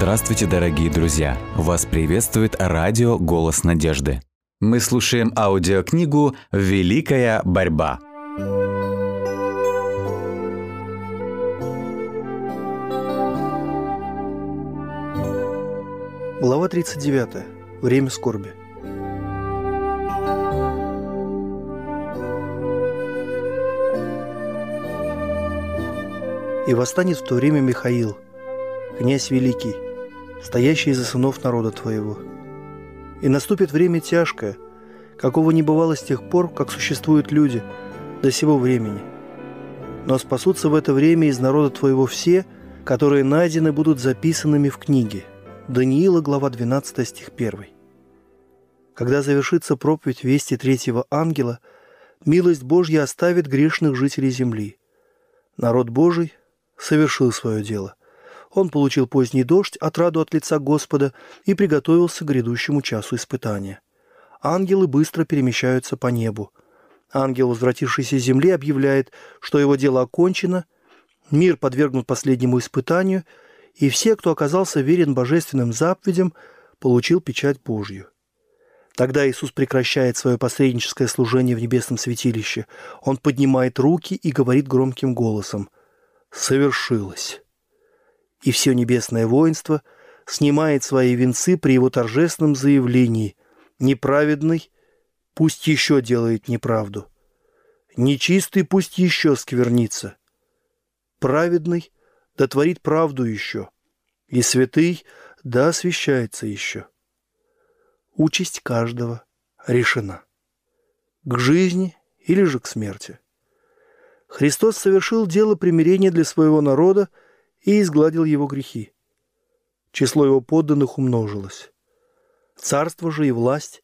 Здравствуйте, дорогие друзья! Вас приветствует радио «Голос надежды». Мы слушаем аудиокнигу «Великая борьба». Глава 39. Время скорби. И восстанет в то время Михаил, князь великий, стоящий за сынов народа твоего. И наступит время тяжкое, какого не бывало с тех пор, как существуют люди, до сего времени. Но спасутся в это время из народа твоего все, которые найдены будут записанными в книге. Даниила, глава 12, стих 1. Когда завершится проповедь вести третьего ангела, милость Божья оставит грешных жителей земли. Народ Божий совершил свое дело. Он получил поздний дождь, отраду от лица Господа, и приготовился к грядущему часу испытания. Ангелы быстро перемещаются по небу. Ангел, возвратившийся с земли, объявляет, что его дело окончено, мир подвергнут последнему испытанию, и все, кто оказался верен божественным заповедям, получил печать Божью. Тогда Иисус прекращает свое посредническое служение в небесном святилище. Он поднимает руки и говорит громким голосом «Совершилось» и все небесное воинство снимает свои венцы при его торжественном заявлении «Неправедный пусть еще делает неправду, нечистый пусть еще сквернится, праведный да творит правду еще, и святый да освящается еще». Участь каждого решена. К жизни или же к смерти. Христос совершил дело примирения для своего народа – и изгладил его грехи. Число его подданных умножилось. Царство же и власть,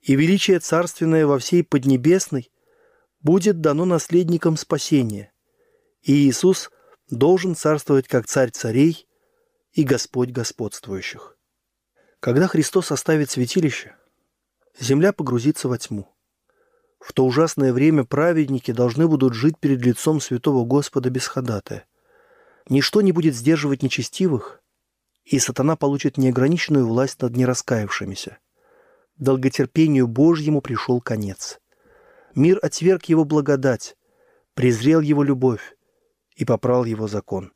и величие царственное во всей Поднебесной будет дано наследникам спасения, и Иисус должен царствовать как царь царей и Господь господствующих. Когда Христос оставит святилище, земля погрузится во тьму. В то ужасное время праведники должны будут жить перед лицом святого Господа без ходатая – Ничто не будет сдерживать нечестивых, и сатана получит неограниченную власть над нераскаявшимися. Долготерпению Божьему пришел конец. Мир отверг его благодать, презрел его любовь и попрал его закон.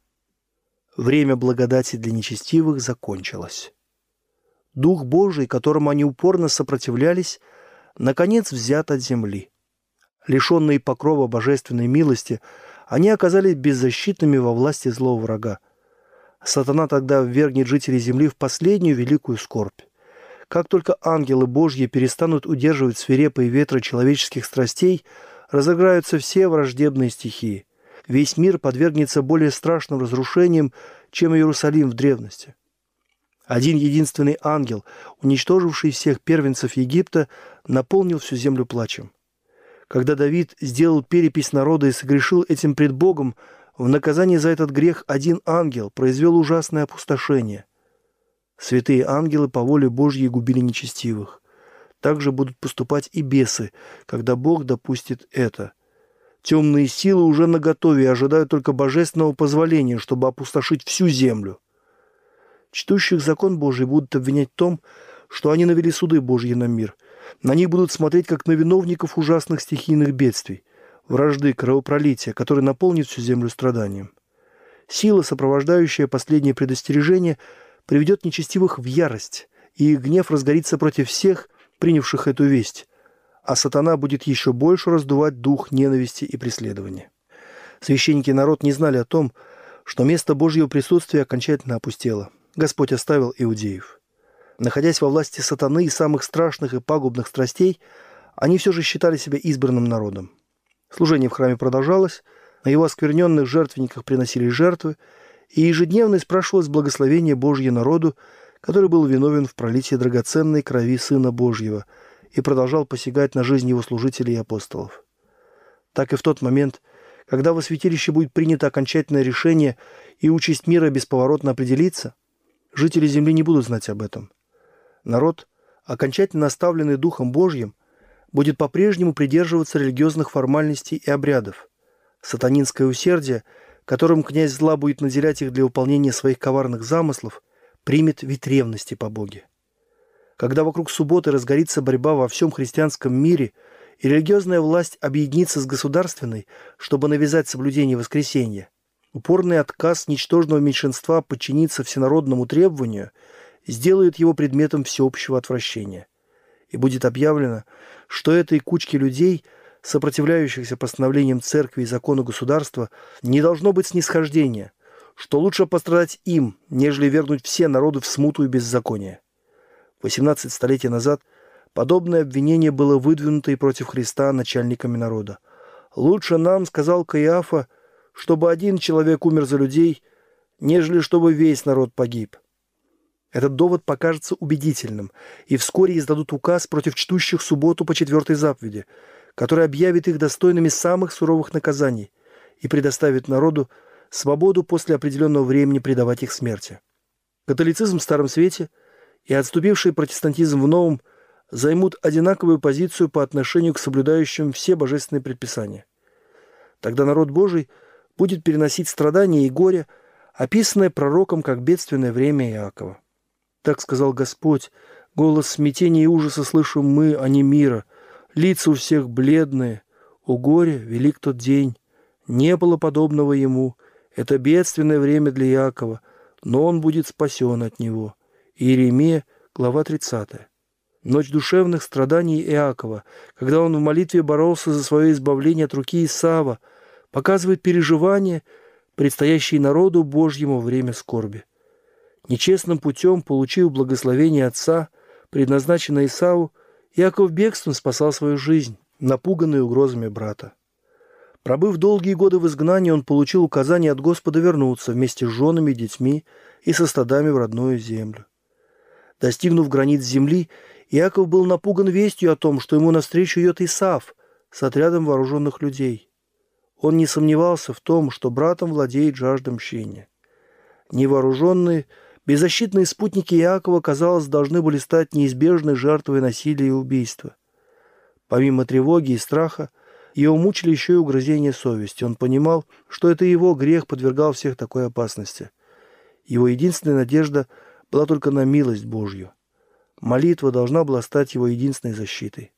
Время благодати для нечестивых закончилось. Дух Божий, которому они упорно сопротивлялись, наконец взят от земли. Лишенные покрова божественной милости – они оказались беззащитными во власти злого врага. Сатана тогда ввергнет жителей земли в последнюю великую скорбь. Как только ангелы Божьи перестанут удерживать свирепые ветры человеческих страстей, разыграются все враждебные стихии. Весь мир подвергнется более страшным разрушениям, чем Иерусалим в древности. Один единственный ангел, уничтоживший всех первенцев Египта, наполнил всю землю плачем. Когда Давид сделал перепись народа и согрешил этим пред Богом, в наказание за этот грех один ангел произвел ужасное опустошение. Святые ангелы по воле Божьей губили нечестивых. Так же будут поступать и бесы, когда Бог допустит это. Темные силы уже наготове и ожидают только божественного позволения, чтобы опустошить всю землю. Чтущих закон Божий будут обвинять в том, что они навели суды Божьи на мир – на них будут смотреть как на виновников ужасных стихийных бедствий, вражды, кровопролития, которые наполнит всю землю страданием. Сила, сопровождающая последнее предостережение, приведет нечестивых в ярость, и их гнев разгорится против всех, принявших эту весть, а сатана будет еще больше раздувать дух ненависти и преследования. Священники и народ не знали о том, что место Божьего присутствия окончательно опустело. Господь оставил иудеев – Находясь во власти сатаны и самых страшных и пагубных страстей, они все же считали себя избранным народом. Служение в храме продолжалось, на его оскверненных жертвенниках приносили жертвы, и ежедневно спрашивалось благословение Божье народу, который был виновен в пролитии драгоценной крови Сына Божьего и продолжал посягать на жизнь его служителей и апостолов. Так и в тот момент, когда во святилище будет принято окончательное решение и участь мира бесповоротно определится, жители земли не будут знать об этом – народ, окончательно оставленный Духом Божьим, будет по-прежнему придерживаться религиозных формальностей и обрядов. Сатанинское усердие, которым князь зла будет наделять их для выполнения своих коварных замыслов, примет вид ревности по Боге. Когда вокруг субботы разгорится борьба во всем христианском мире, и религиозная власть объединится с государственной, чтобы навязать соблюдение воскресенья, упорный отказ ничтожного меньшинства подчиниться всенародному требованию сделает его предметом всеобщего отвращения. И будет объявлено, что этой кучке людей, сопротивляющихся постановлениям церкви и закону государства, не должно быть снисхождения, что лучше пострадать им, нежели вернуть все народы в смуту и беззаконие. 18 столетий назад подобное обвинение было выдвинуто и против Христа начальниками народа. «Лучше нам, — сказал Каиафа, — чтобы один человек умер за людей, нежели чтобы весь народ погиб». Этот довод покажется убедительным, и вскоре издадут указ против чтущих субботу по четвертой заповеди, который объявит их достойными самых суровых наказаний и предоставит народу свободу после определенного времени предавать их смерти. Католицизм в Старом Свете и отступивший протестантизм в Новом займут одинаковую позицию по отношению к соблюдающим все божественные предписания. Тогда народ Божий будет переносить страдания и горе, описанное пророком как бедственное время Иакова. Так сказал Господь, голос смятения и ужаса слышим мы, а не мира. Лица у всех бледные, у горя велик тот день. Не было подобного ему. Это бедственное время для Якова, но он будет спасен от него. Иеремия, глава 30. Ночь душевных страданий Иакова, когда он в молитве боролся за свое избавление от руки Исава, показывает переживания, предстоящие народу Божьему время скорби. Нечестным путем, получив благословение отца, предназначенное Исаву, Яков бегством спасал свою жизнь, напуганный угрозами брата. Пробыв долгие годы в изгнании, он получил указание от Господа вернуться вместе с женами, детьми и со стадами в родную землю. Достигнув границ земли, Иаков был напуган вестью о том, что ему навстречу идет Исав с отрядом вооруженных людей. Он не сомневался в том, что братом владеет жажда мщения. Невооруженные, Беззащитные спутники Иакова, казалось, должны были стать неизбежной жертвой насилия и убийства. Помимо тревоги и страха, его мучили еще и угрызения совести. Он понимал, что это его грех подвергал всех такой опасности. Его единственная надежда была только на милость Божью. Молитва должна была стать его единственной защитой.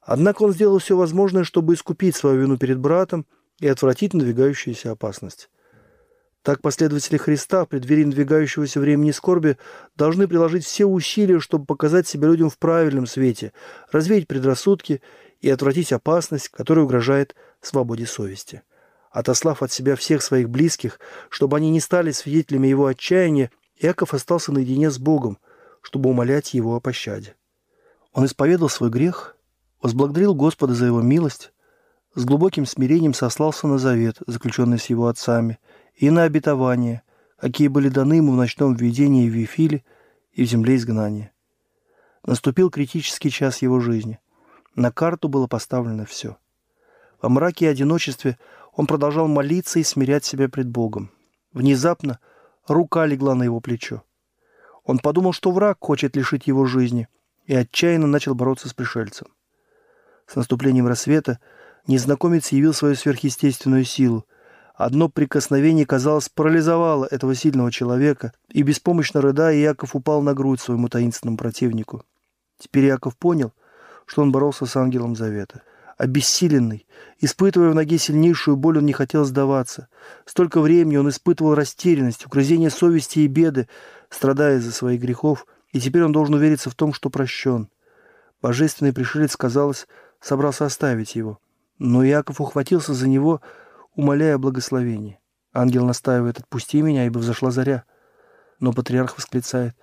Однако он сделал все возможное, чтобы искупить свою вину перед братом и отвратить надвигающуюся опасность. Так последователи Христа в преддверии надвигающегося времени скорби должны приложить все усилия, чтобы показать себя людям в правильном свете, развеять предрассудки и отвратить опасность, которая угрожает свободе совести. Отослав от себя всех своих близких, чтобы они не стали свидетелями его отчаяния, Иаков остался наедине с Богом, чтобы умолять его о пощаде. Он исповедал свой грех, возблагодарил Господа за его милость, с глубоким смирением сослался на завет, заключенный с его отцами – и на обетования, какие были даны ему в ночном видении в Вифиле и в земле изгнания. Наступил критический час его жизни. На карту было поставлено все. Во мраке и одиночестве он продолжал молиться и смирять себя пред Богом. Внезапно рука легла на его плечо. Он подумал, что враг хочет лишить его жизни, и отчаянно начал бороться с пришельцем. С наступлением рассвета незнакомец явил свою сверхъестественную силу, Одно прикосновение, казалось, парализовало этого сильного человека, и беспомощно рыдая, Яков упал на грудь своему таинственному противнику. Теперь Яков понял, что он боролся с ангелом Завета. Обессиленный, испытывая в ноге сильнейшую боль, он не хотел сдаваться. Столько времени он испытывал растерянность, угрызение совести и беды, страдая из-за своих грехов, и теперь он должен увериться в том, что прощен. Божественный пришелец, казалось, собрался оставить его. Но Яков ухватился за него, умоляя благословения. Ангел настаивает «Отпусти меня, ибо взошла заря». Но патриарх восклицает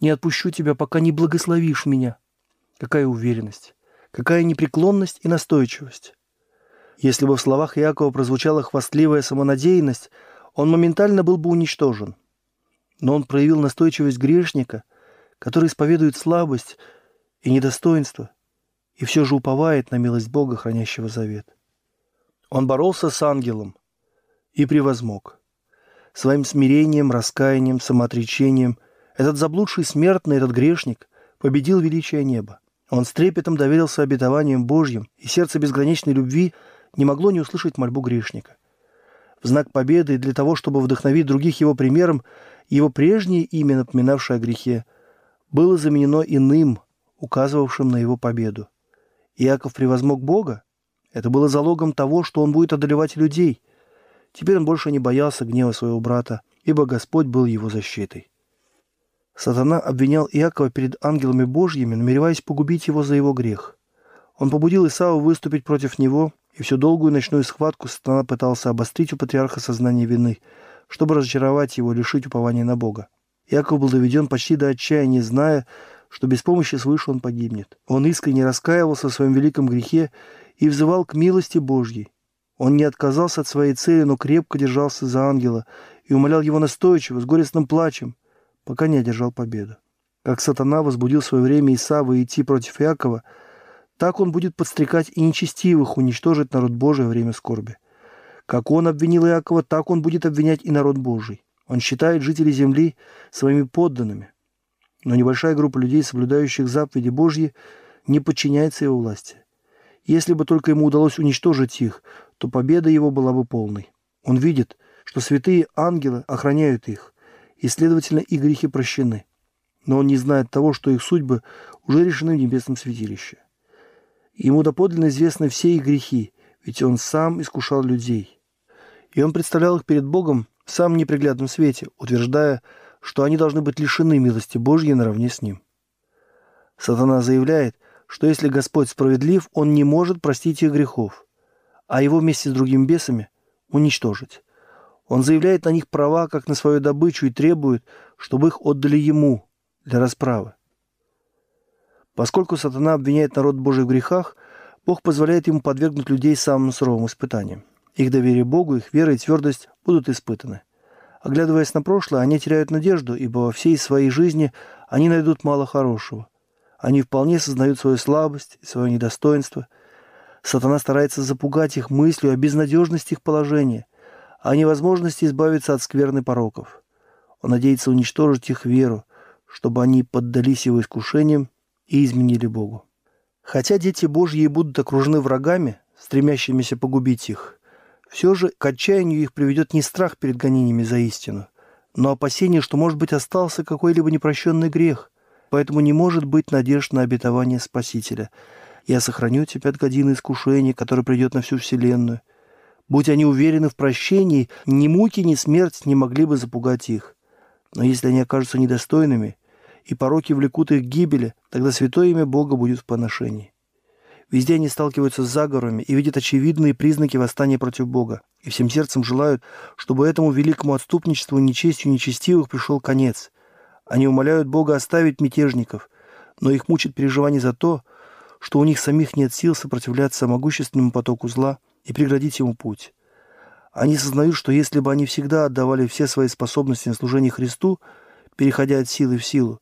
«Не отпущу тебя, пока не благословишь меня». Какая уверенность, какая непреклонность и настойчивость. Если бы в словах Иакова прозвучала хвастливая самонадеянность, он моментально был бы уничтожен. Но он проявил настойчивость грешника, который исповедует слабость и недостоинство, и все же уповает на милость Бога, хранящего завет. Он боролся с ангелом и превозмог. Своим смирением, раскаянием, самоотречением этот заблудший смертный, этот грешник победил величие неба. Он с трепетом доверился обетованиям Божьим, и сердце безграничной любви не могло не услышать мольбу грешника. В знак победы и для того, чтобы вдохновить других его примером, Его прежнее имя, напоминавшее о грехе, было заменено иным, указывавшим на его победу. Иаков превозмог Бога. Это было залогом того, что он будет одолевать людей. Теперь он больше не боялся гнева своего брата, ибо Господь был его защитой. Сатана обвинял Иакова перед ангелами Божьими, намереваясь погубить его за его грех. Он побудил Исава выступить против него, и всю долгую ночную схватку Сатана пытался обострить у патриарха сознание вины, чтобы разочаровать его, лишить упования на Бога. Иаков был доведен почти до отчаяния, зная, что без помощи свыше он погибнет. Он искренне раскаивался в своем великом грехе и взывал к милости Божьей. Он не отказался от своей цели, но крепко держался за ангела и умолял его настойчиво, с горестным плачем, пока не одержал победу. Как сатана возбудил в свое время Исава идти против Иакова, так он будет подстрекать и нечестивых уничтожить народ Божий во время скорби. Как он обвинил Иакова, так он будет обвинять и народ Божий. Он считает жителей земли своими подданными. Но небольшая группа людей, соблюдающих заповеди Божьи, не подчиняется его власти. Если бы только ему удалось уничтожить их, то победа его была бы полной. Он видит, что святые ангелы охраняют их, и, следовательно, и грехи прощены. Но он не знает того, что их судьбы уже решены в небесном святилище. Ему доподлинно известны все их грехи, ведь он сам искушал людей. И он представлял их перед Богом в самом неприглядном свете, утверждая, что они должны быть лишены милости Божьей наравне с ним. Сатана заявляет, что если Господь справедлив, он не может простить их грехов, а его вместе с другими бесами уничтожить. Он заявляет на них права, как на свою добычу, и требует, чтобы их отдали ему для расправы. Поскольку сатана обвиняет народ Божий в грехах, Бог позволяет ему подвергнуть людей самым суровым испытаниям. Их доверие Богу, их вера и твердость будут испытаны. Оглядываясь на прошлое, они теряют надежду, ибо во всей своей жизни они найдут мало хорошего. Они вполне сознают свою слабость и свое недостоинство. Сатана старается запугать их мыслью о безнадежности их положения, о невозможности избавиться от скверны пороков. Он надеется уничтожить их веру, чтобы они поддались его искушениям и изменили Богу. Хотя дети Божьи будут окружены врагами, стремящимися погубить их, все же к отчаянию их приведет не страх перед гонениями за истину, но опасение, что, может быть, остался какой-либо непрощенный грех, поэтому не может быть надежд на обетование Спасителя. «Я сохраню тебя от годины искушения, которое придет на всю вселенную», Будь они уверены в прощении, ни муки, ни смерть не могли бы запугать их. Но если они окажутся недостойными, и пороки влекут их к гибели, тогда святое имя Бога будет в поношении. Везде они сталкиваются с заговорами и видят очевидные признаки восстания против Бога, и всем сердцем желают, чтобы этому великому отступничеству нечестью нечестивых пришел конец. Они умоляют Бога оставить мятежников, но их мучит переживание за то, что у них самих нет сил сопротивляться могущественному потоку зла – и преградить ему путь. Они сознают, что если бы они всегда отдавали все свои способности на служение Христу, переходя от силы в силу,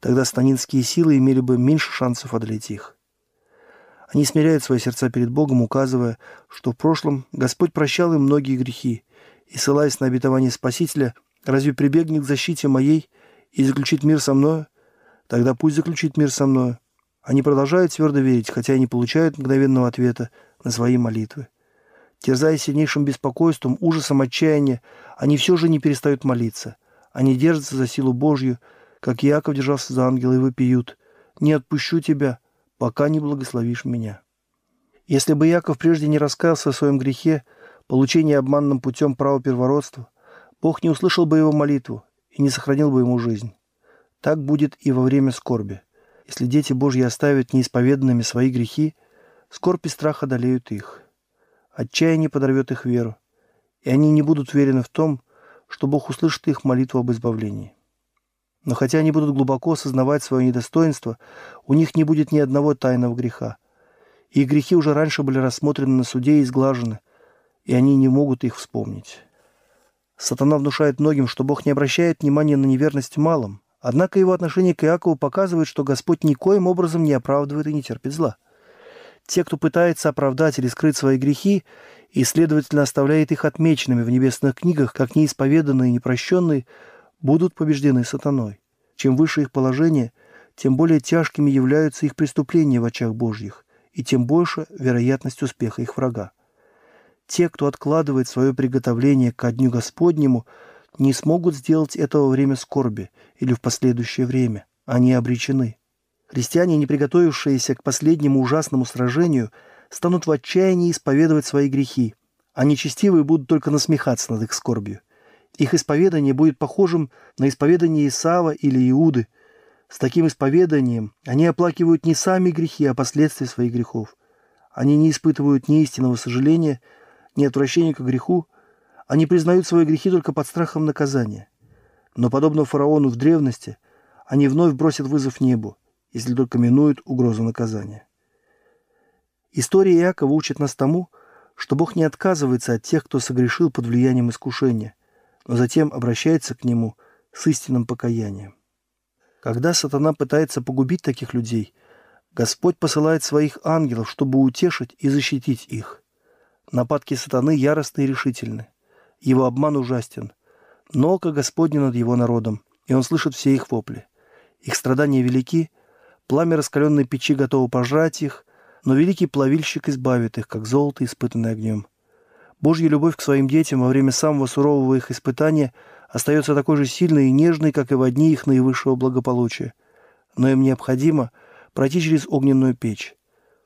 тогда станинские силы имели бы меньше шансов одолеть их. Они смиряют свои сердца перед Богом, указывая, что в прошлом Господь прощал им многие грехи, и, ссылаясь на обетование Спасителя, разве прибегнет к защите моей и заключит мир со мною? Тогда пусть заключит мир со мною. Они продолжают твердо верить, хотя и не получают мгновенного ответа, на свои молитвы. Терзаясь сильнейшим беспокойством, ужасом, отчаянием, они все же не перестают молиться. Они держатся за силу Божью, как Иаков держался за ангела, и выпьют. «Не отпущу тебя, пока не благословишь меня». Если бы Яков прежде не раскаялся о своем грехе, получении обманным путем права первородства, Бог не услышал бы его молитву и не сохранил бы ему жизнь. Так будет и во время скорби. Если дети Божьи оставят неисповеданными свои грехи – Скорбь и страх одолеют их. Отчаяние подорвет их веру, и они не будут уверены в том, что Бог услышит их молитву об избавлении. Но хотя они будут глубоко осознавать свое недостоинство, у них не будет ни одного тайного греха. Их грехи уже раньше были рассмотрены на суде и изглажены, и они не могут их вспомнить. Сатана внушает многим, что Бог не обращает внимания на неверность в малом, однако его отношение к Иакову показывает, что Господь никоим образом не оправдывает и не терпит зла – те, кто пытается оправдать или скрыть свои грехи, и, следовательно, оставляет их отмеченными в небесных книгах, как неисповеданные и непрощенные, будут побеждены сатаной. Чем выше их положение, тем более тяжкими являются их преступления в очах Божьих, и тем больше вероятность успеха их врага. Те, кто откладывает свое приготовление ко Дню Господнему, не смогут сделать этого во время скорби или в последующее время. Они обречены. Христиане, не приготовившиеся к последнему ужасному сражению, станут в отчаянии исповедовать свои грехи, а нечестивые будут только насмехаться над их скорбью. Их исповедание будет похожим на исповедание Исава или Иуды. С таким исповеданием они оплакивают не сами грехи, а последствия своих грехов. Они не испытывают ни истинного сожаления, ни отвращения к греху, они признают свои грехи только под страхом наказания. Но, подобно фараону в древности, они вновь бросят вызов небу, если только минуют угрозу наказания. История Иакова учит нас тому, что Бог не отказывается от тех, кто согрешил под влиянием искушения, но затем обращается к нему с истинным покаянием. Когда сатана пытается погубить таких людей, Господь посылает своих ангелов, чтобы утешить и защитить их. Нападки сатаны яростны и решительны его обман ужастен. Но око Господне над его народом, и он слышит все их вопли. Их страдания велики, пламя раскаленной печи готово пожрать их, но великий плавильщик избавит их, как золото, испытанное огнем. Божья любовь к своим детям во время самого сурового их испытания остается такой же сильной и нежной, как и в дни их наивысшего благополучия. Но им необходимо пройти через огненную печь.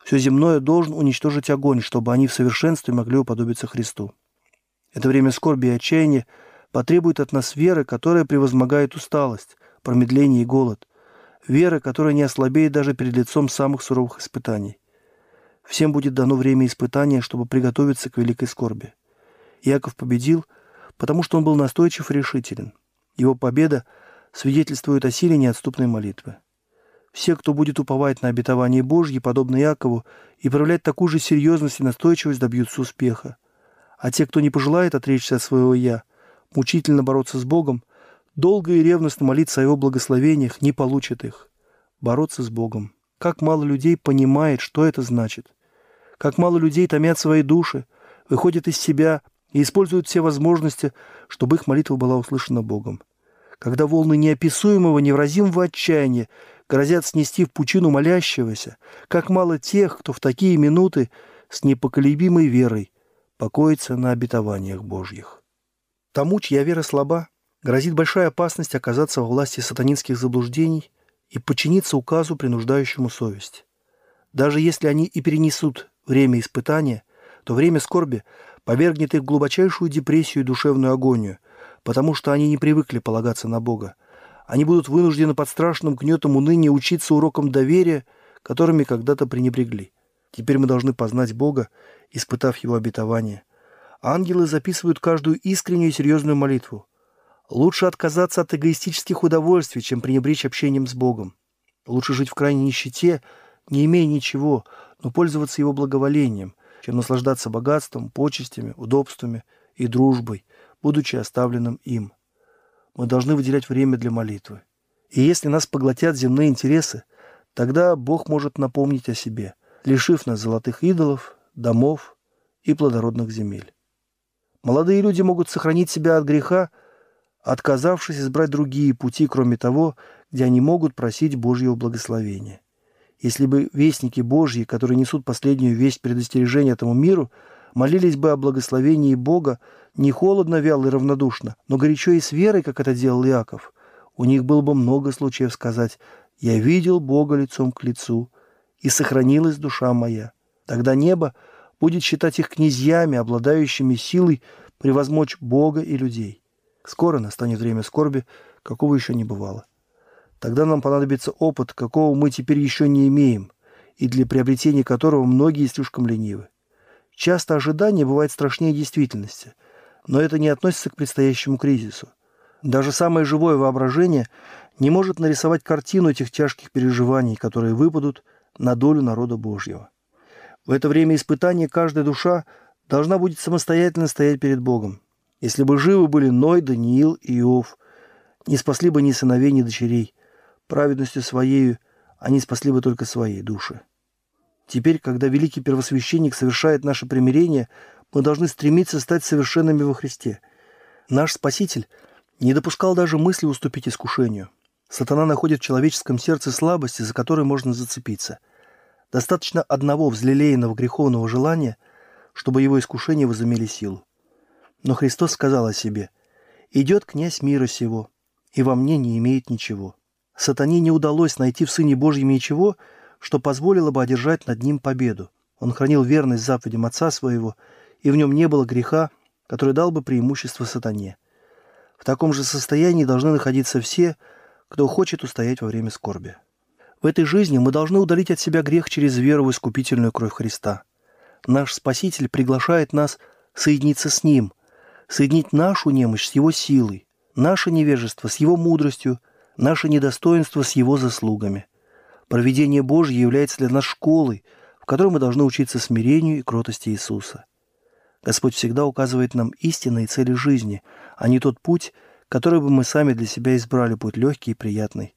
Все земное должен уничтожить огонь, чтобы они в совершенстве могли уподобиться Христу. Это время скорби и отчаяния потребует от нас веры, которая превозмогает усталость, промедление и голод. Веры, которая не ослабеет даже перед лицом самых суровых испытаний. Всем будет дано время испытания, чтобы приготовиться к великой скорби. Яков победил, потому что он был настойчив и решителен. Его победа свидетельствует о силе неотступной молитвы. Все, кто будет уповать на обетование Божье, подобно Якову, и проявлять такую же серьезность и настойчивость, добьются успеха. А те, кто не пожелает отречься от своего «я», мучительно бороться с Богом, долго и ревностно молиться о Его благословениях, не получат их. Бороться с Богом. Как мало людей понимает, что это значит. Как мало людей томят свои души, выходят из себя и используют все возможности, чтобы их молитва была услышана Богом. Когда волны неописуемого, невразимого отчаяния грозят снести в пучину молящегося, как мало тех, кто в такие минуты с непоколебимой верой покоится на обетованиях Божьих. Тому, чья вера слаба, грозит большая опасность оказаться во власти сатанинских заблуждений и подчиниться указу, принуждающему совесть. Даже если они и перенесут время испытания, то время скорби повергнет их в глубочайшую депрессию и душевную агонию, потому что они не привыкли полагаться на Бога. Они будут вынуждены под страшным гнетом уныния учиться урокам доверия, которыми когда-то пренебрегли. Теперь мы должны познать Бога испытав его обетование. Ангелы записывают каждую искреннюю и серьезную молитву. Лучше отказаться от эгоистических удовольствий, чем пренебречь общением с Богом. Лучше жить в крайней нищете, не имея ничего, но пользоваться его благоволением, чем наслаждаться богатством, почестями, удобствами и дружбой, будучи оставленным им. Мы должны выделять время для молитвы. И если нас поглотят земные интересы, тогда Бог может напомнить о себе, лишив нас золотых идолов, домов и плодородных земель. Молодые люди могут сохранить себя от греха, отказавшись избрать другие пути, кроме того, где они могут просить Божьего благословения. Если бы вестники Божьи, которые несут последнюю весть предостережения этому миру, молились бы о благословении Бога не холодно, вяло и равнодушно, но горячо и с верой, как это делал Иаков, у них было бы много случаев сказать «Я видел Бога лицом к лицу, и сохранилась душа моя». Тогда небо будет считать их князьями, обладающими силой превозмочь Бога и людей. Скоро настанет время скорби, какого еще не бывало. Тогда нам понадобится опыт, какого мы теперь еще не имеем, и для приобретения которого многие слишком ленивы. Часто ожидание бывает страшнее действительности, но это не относится к предстоящему кризису. Даже самое живое воображение не может нарисовать картину этих тяжких переживаний, которые выпадут на долю народа Божьего. В это время испытания каждая душа должна будет самостоятельно стоять перед Богом. Если бы живы были Ной, Даниил и Иов, не спасли бы ни сыновей, ни дочерей. Праведностью своею они спасли бы только свои души. Теперь, когда великий первосвященник совершает наше примирение, мы должны стремиться стать совершенными во Христе. Наш Спаситель не допускал даже мысли уступить искушению. Сатана находит в человеческом сердце слабости, за которые можно зацепиться – Достаточно одного взлелеянного греховного желания, чтобы его искушения возымели силу. Но Христос сказал о себе, «Идет князь мира сего, и во мне не имеет ничего. Сатане не удалось найти в Сыне Божьем ничего, что позволило бы одержать над ним победу. Он хранил верность заповедям Отца Своего, и в нем не было греха, который дал бы преимущество сатане. В таком же состоянии должны находиться все, кто хочет устоять во время скорби. В этой жизни мы должны удалить от себя грех через веру в искупительную кровь Христа. Наш Спаситель приглашает нас соединиться с Ним, соединить нашу немощь с Его силой, наше невежество с Его мудростью, наше недостоинство с Его заслугами. Проведение Божье является для нас школой, в которой мы должны учиться смирению и кротости Иисуса. Господь всегда указывает нам истинные цели жизни, а не тот путь, который бы мы сами для себя избрали, путь легкий и приятный.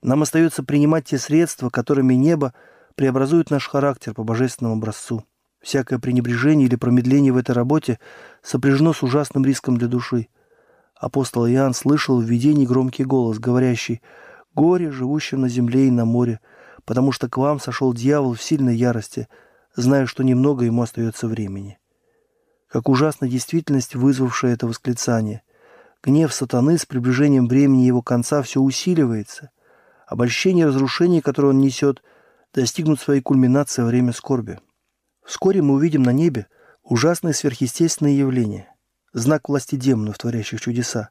Нам остается принимать те средства, которыми небо преобразует наш характер по божественному образцу. Всякое пренебрежение или промедление в этой работе сопряжено с ужасным риском для души. Апостол Иоанн слышал в видении громкий голос, говорящий «Горе, живущим на земле и на море, потому что к вам сошел дьявол в сильной ярости, зная, что немного ему остается времени». Как ужасна действительность, вызвавшая это восклицание. Гнев сатаны с приближением времени его конца все усиливается. Обольщение и разрушение, которое он несет, достигнут своей кульминации во время скорби. Вскоре мы увидим на небе ужасные сверхъестественные явления, знак власти демонов, творящих чудеса.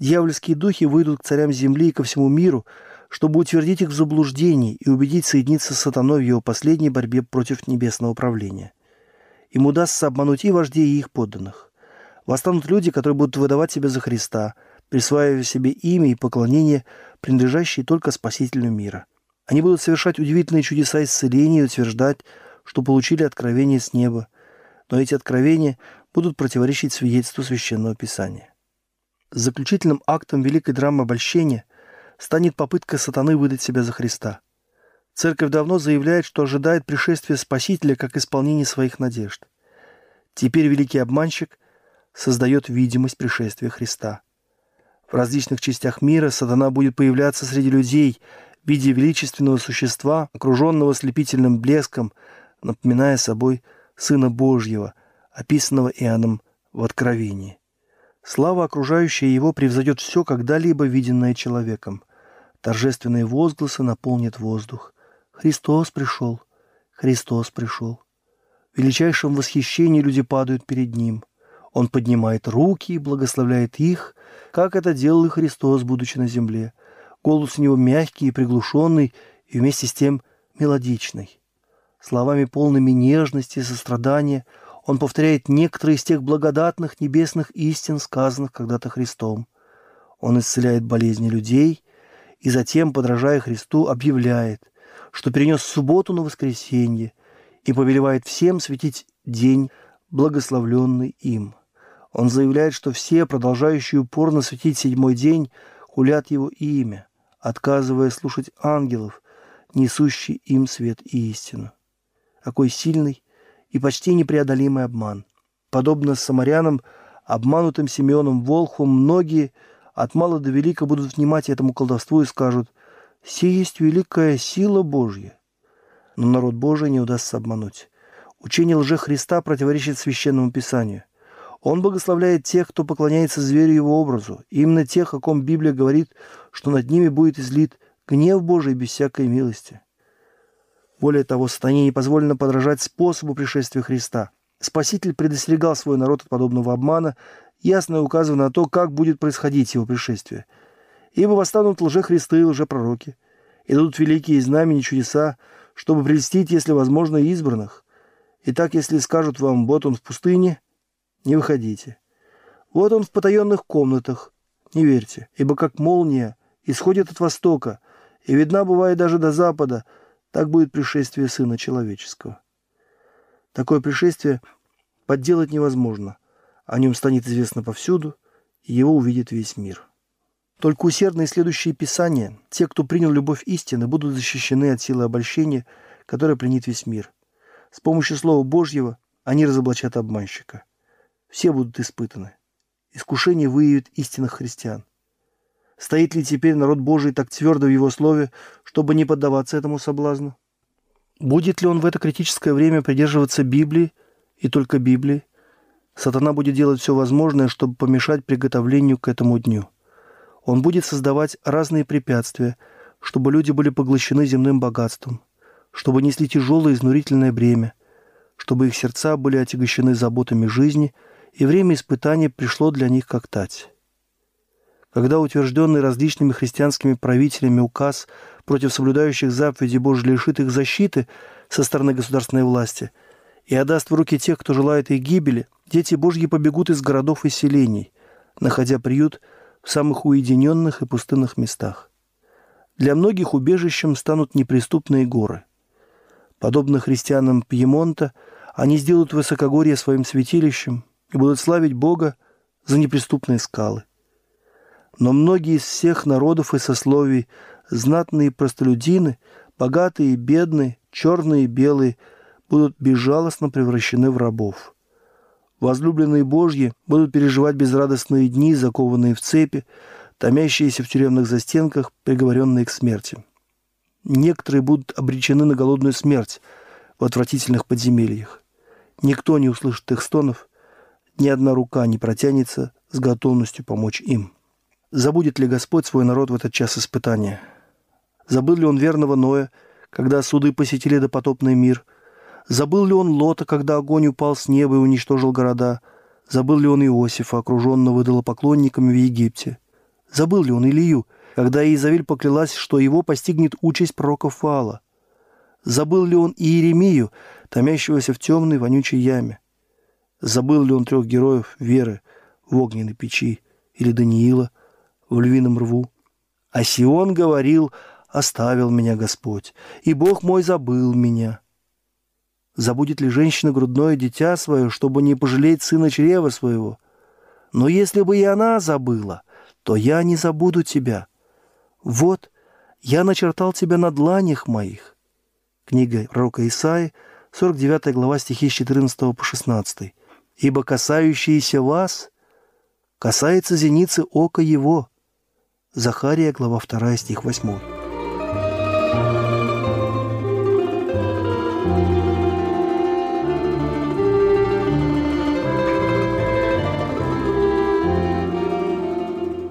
Дьявольские духи выйдут к царям земли и ко всему миру, чтобы утвердить их в заблуждении и убедить соединиться с сатаной в его последней борьбе против небесного правления. Им удастся обмануть и вождей, и их подданных. Восстанут люди, которые будут выдавать себя за Христа, присваивая себе имя и поклонение, принадлежащие только Спасителю мира. Они будут совершать удивительные чудеса исцеления и утверждать, что получили откровение с неба, но эти откровения будут противоречить свидетельству Священного Писания. Заключительным актом великой драмы обольщения станет попытка сатаны выдать себя за Христа. Церковь давно заявляет, что ожидает пришествия Спасителя как исполнение своих надежд. Теперь великий обманщик создает видимость пришествия Христа. В различных частях мира сатана будет появляться среди людей в виде величественного существа, окруженного слепительным блеском, напоминая собой Сына Божьего, описанного Иоанном в Откровении. Слава, окружающая его, превзойдет все, когда-либо виденное человеком. Торжественные возгласы наполнят воздух. Христос пришел, Христос пришел. В величайшем восхищении люди падают перед Ним. Он поднимает руки и благословляет их, как это делал и Христос, будучи на земле. Голос у него мягкий и приглушенный, и вместе с тем мелодичный. Словами полными нежности и сострадания он повторяет некоторые из тех благодатных небесных истин, сказанных когда-то Христом. Он исцеляет болезни людей и затем, подражая Христу, объявляет, что перенес субботу на воскресенье и повелевает всем светить день, благословленный им. Он заявляет, что все, продолжающие упорно светить седьмой день, хулят его имя, отказывая слушать ангелов, несущий им свет и истину какой сильный и почти непреодолимый обман. Подобно самарянам, обманутым Симеоном Волхвом, многие от мала до велика будут внимать этому колдовству и скажут «Се есть великая сила Божья». Но народ Божий не удастся обмануть. Учение лже Христа противоречит Священному Писанию. Он благословляет тех, кто поклоняется зверю его образу, именно тех, о ком Библия говорит, что над ними будет излит гнев Божий без всякой милости. Более того, сатане не позволено подражать способу пришествия Христа. Спаситель предостерегал свой народ от подобного обмана, ясно указывая на то, как будет происходить его пришествие. Ибо восстанут лжехристы и лжепророки, и дадут великие знамения и чудеса, чтобы прельстить, если возможно, избранных. Итак, если скажут вам, вот он в пустыне, не выходите. Вот он в потаенных комнатах, не верьте, ибо как молния исходит от востока, и видна бывает даже до запада – так будет пришествие Сына Человеческого. Такое пришествие подделать невозможно. О нем станет известно повсюду, и его увидит весь мир. Только усердно исследующие Писания, те, кто принял любовь истины, будут защищены от силы обольщения, которая пленит весь мир. С помощью Слова Божьего они разоблачат обманщика. Все будут испытаны. Искушение выявит истинных христиан. Стоит ли теперь народ Божий так твердо в его слове, чтобы не поддаваться этому соблазну? Будет ли он в это критическое время придерживаться Библии и только Библии? Сатана будет делать все возможное, чтобы помешать приготовлению к этому дню. Он будет создавать разные препятствия, чтобы люди были поглощены земным богатством, чтобы несли тяжелое изнурительное бремя, чтобы их сердца были отягощены заботами жизни, и время испытания пришло для них как тать. Когда утвержденный различными христианскими правителями указ против соблюдающих заповеди Божьи лишит их защиты со стороны государственной власти и отдаст в руки тех, кто желает их гибели, дети Божьи побегут из городов и селений, находя приют в самых уединенных и пустынных местах. Для многих убежищем станут неприступные горы. Подобно христианам Пьемонта, они сделают высокогорье своим святилищем и будут славить Бога за неприступные скалы. Но многие из всех народов и сословий, знатные простолюдины, богатые и бедные, черные и белые, будут безжалостно превращены в рабов. Возлюбленные Божьи будут переживать безрадостные дни, закованные в цепи, томящиеся в тюремных застенках, приговоренные к смерти. Некоторые будут обречены на голодную смерть в отвратительных подземельях. Никто не услышит их стонов, ни одна рука не протянется с готовностью помочь им. Забудет ли Господь свой народ в этот час испытания? Забыл ли он верного Ноя, когда суды посетили допотопный мир? Забыл ли он Лота, когда огонь упал с неба и уничтожил города? Забыл ли он Иосифа, окруженного идолопоклонниками в Египте? Забыл ли он Илью, когда Иезавель поклялась, что его постигнет участь пророка Фала? Забыл ли он Иеремию, томящегося в темной вонючей яме? Забыл ли он трех героев веры в огненной печи или Даниила в львином рву? А Сион говорил, оставил меня Господь, и Бог мой забыл меня. Забудет ли женщина грудное дитя свое, чтобы не пожалеть сына чрева своего? Но если бы и она забыла, то я не забуду тебя. Вот, я начертал тебя на дланях моих. Книга пророка Исаи, 49 глава стихи с 14 по 16. «Ибо касающиеся вас касается зеницы ока его». Захария, глава 2, стих 8.